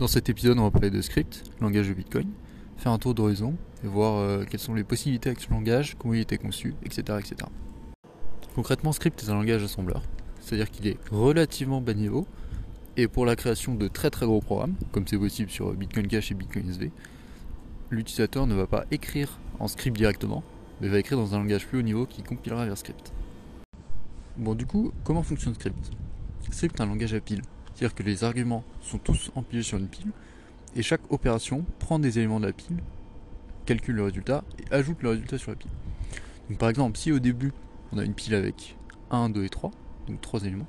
Dans cet épisode, on va parler de script, langage de Bitcoin, faire un tour d'horizon et voir euh, quelles sont les possibilités avec ce langage, comment il était conçu, etc. etc. Concrètement, script est un langage assembleur, c'est-à-dire qu'il est relativement bas niveau, et pour la création de très très gros programmes, comme c'est possible sur Bitcoin Cash et Bitcoin SV, l'utilisateur ne va pas écrire en script directement, mais va écrire dans un langage plus haut niveau qui compilera vers script. Bon, du coup, comment fonctionne script? Script est un langage à pile, c'est-à-dire que les arguments sont tous empilés sur une pile, et chaque opération prend des éléments de la pile, calcule le résultat et ajoute le résultat sur la pile. Par exemple, si au début on a une pile avec 1, 2 et 3, donc 3 éléments,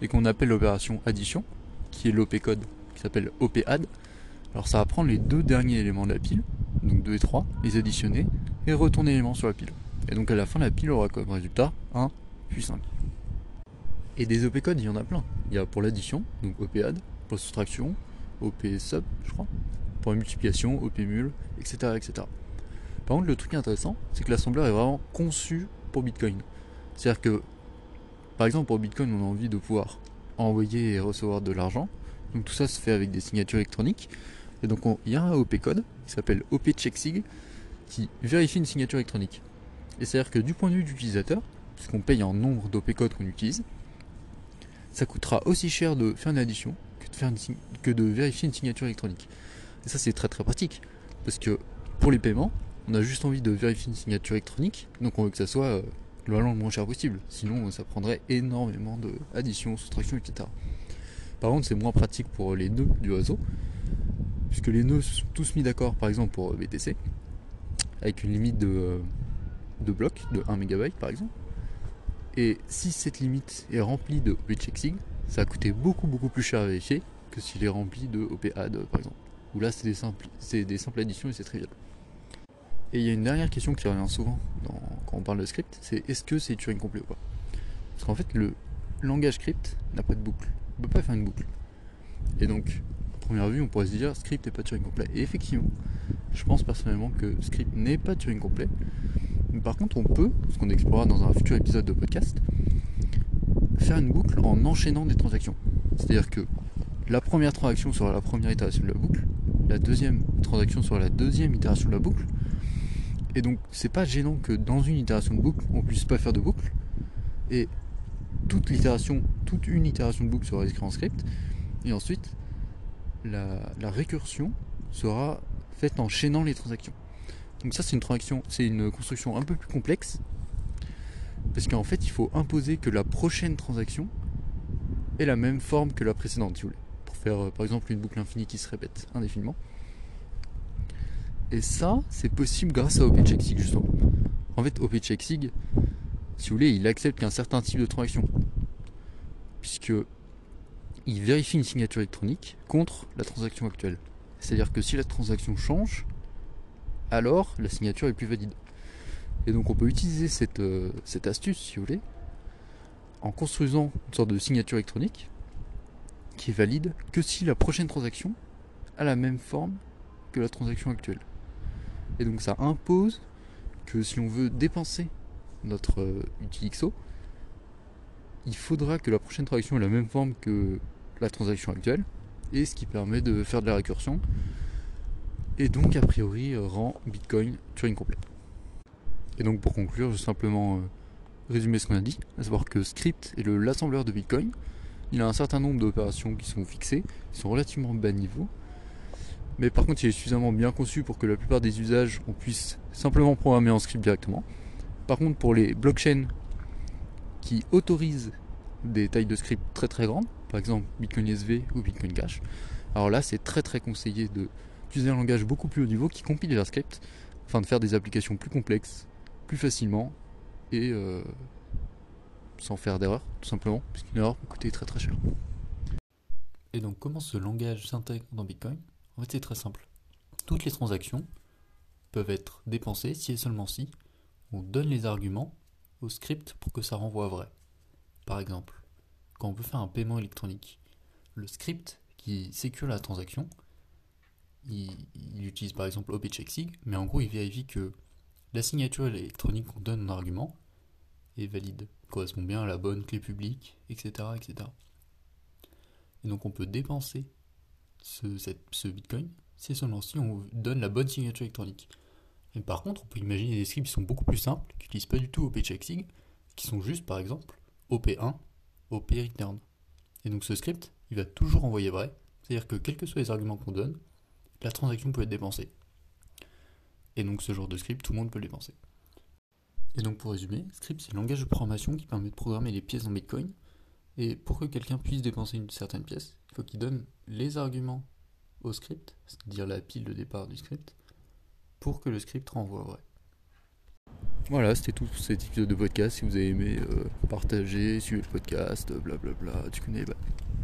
et qu'on appelle l'opération addition, qui est l'OP code qui s'appelle OP add, alors ça va prendre les deux derniers éléments de la pile, donc 2 et 3, les additionner et retourner l'élément sur la pile. Et donc à la fin, la pile aura comme résultat 1 puis 5. Et des OP codes, il y en a plein. Il y a pour l'addition, donc OP add, pour la soustraction, OP sub, je crois, pour la multiplication, OP mul, etc., etc. Par contre, le truc intéressant, c'est que l'assembleur est vraiment conçu pour Bitcoin. C'est-à-dire que, par exemple, pour Bitcoin, on a envie de pouvoir envoyer et recevoir de l'argent. Donc tout ça se fait avec des signatures électroniques. Et donc il y a un OP code qui s'appelle OP checksig qui vérifie une signature électronique. Et c'est-à-dire que du point de vue du utilisateur, puisqu'on paye en nombre d'OP codes qu'on utilise, ça coûtera aussi cher de faire une addition que de, vérifier une signature électronique. Et ça c'est très très pratique, parce que pour les paiements, on a juste envie de vérifier une signature électronique, donc on veut que ça soit euh, le moins cher possible. Sinon ça prendrait énormément de addition, soustraction, etc. Par contre c'est moins pratique pour les nœuds du réseau, puisque les nœuds sont tous mis d'accord par exemple pour BTC, avec une limite de, euh, de blocs de 1 MB par exemple. Et si cette limite est remplie de OP-checksig, ça va coûter beaucoup beaucoup plus cher à vérifier que s'il est rempli de OP-add par exemple. Où là c'est des, simples, des simples additions et c'est trivial. Et il y a une dernière question qui revient souvent quand on parle de script, c'est est-ce que c'est Turing complet ou pas? Parce qu'en fait le langage script n'a pas de boucle. On ne peut pas faire une boucle. Et donc, à première vue, on pourrait se dire script n'est pas Turing complet. Et effectivement, je pense personnellement que script n'est pas Turing complet. Par contre, on peut, ce qu'on explorera dans un futur épisode de podcast, faire une boucle en enchaînant des transactions. C'est-à-dire que la première transaction sera la première itération de la boucle, la deuxième transaction sera la deuxième itération de la boucle. Et donc, c'est pas gênant que dans une itération de boucle, on puisse pas faire de boucle. Et toute l'itération, toute une itération de boucle sera écrite en script. Et ensuite, la, la récursion sera faite en chaînant les transactions. Donc ça c'est une transaction, c'est une construction un peu plus complexe. Parce qu'en fait il faut imposer que la prochaine transaction ait la même forme que la précédente, si vous voulez. Pour faire euh, par exemple une boucle infinie qui se répète indéfiniment. Et ça, c'est possible grâce à OPCheckSig justement. En fait, OPCheckSig, si vous voulez, il accepte qu'un certain type de transaction. Puisque il vérifie une signature électronique contre la transaction actuelle. C'est-à-dire que si la transaction change, alors la signature est plus valide. Et donc on peut utiliser cette, euh, cette astuce, si vous voulez, en construisant une sorte de signature électronique qui est valide que si la prochaine transaction a la même forme que la transaction actuelle. Et donc ça impose que si on veut dépenser notre euh, UTXO, il faudra que la prochaine transaction ait la même forme que la transaction actuelle, et ce qui permet de faire de la récursion et donc a priori euh, rend Bitcoin Turing complet. Et donc pour conclure, je vais simplement euh, résumer ce qu'on a dit, à savoir que Script est l'assembleur de Bitcoin. Il a un certain nombre d'opérations qui sont fixées, qui sont relativement bas niveau. Mais par contre, il est suffisamment bien conçu pour que la plupart des usages, on puisse simplement programmer en script directement. Par contre, pour les blockchains qui autorisent des tailles de script très très grandes, par exemple Bitcoin SV ou Bitcoin Cash, alors là, c'est très très conseillé de utiliser un langage beaucoup plus haut niveau qui compile JavaScript afin de faire des applications plus complexes, plus facilement et euh, sans faire d'erreur, tout simplement, puisqu'une erreur peut coûter très très cher. Et donc, comment ce langage s'intègre dans Bitcoin? En fait, c'est très simple. Toutes les transactions peuvent être dépensées si et seulement si on donne les arguments au script pour que ça renvoie vrai. Par exemple, quand on veut faire un paiement électronique, le script qui sécure la transaction il, utilise par exemple OPCheckSig, mais en gros il vérifie que la signature électronique qu'on donne en argument est valide, correspond bien à la bonne clé publique, etc. etc. Et donc on peut dépenser ce, bitcoin, c'est seulement si on donne la bonne signature électronique. Par contre, on peut imaginer des scripts qui sont beaucoup plus simples, qui n'utilisent pas du tout OP qui sont juste par exemple OP1, OP return. Et donc ce script, il va toujours envoyer vrai, c'est-à-dire que quels que soient les arguments qu'on donne, la transaction peut être dépensée. Et donc ce genre de script, tout le monde peut le dépenser. Et donc pour résumer, script c'est un langage de programmation qui permet de programmer les pièces en Bitcoin. Et pour que quelqu'un puisse dépenser une certaine pièce, il faut qu'il donne les arguments au script, c'est-à-dire la pile de départ du script, pour que le script renvoie vrai. Voilà, c'était tout pour cet épisode de podcast. Si vous avez aimé, euh, partagez, suivez le podcast, blablabla, tu connais.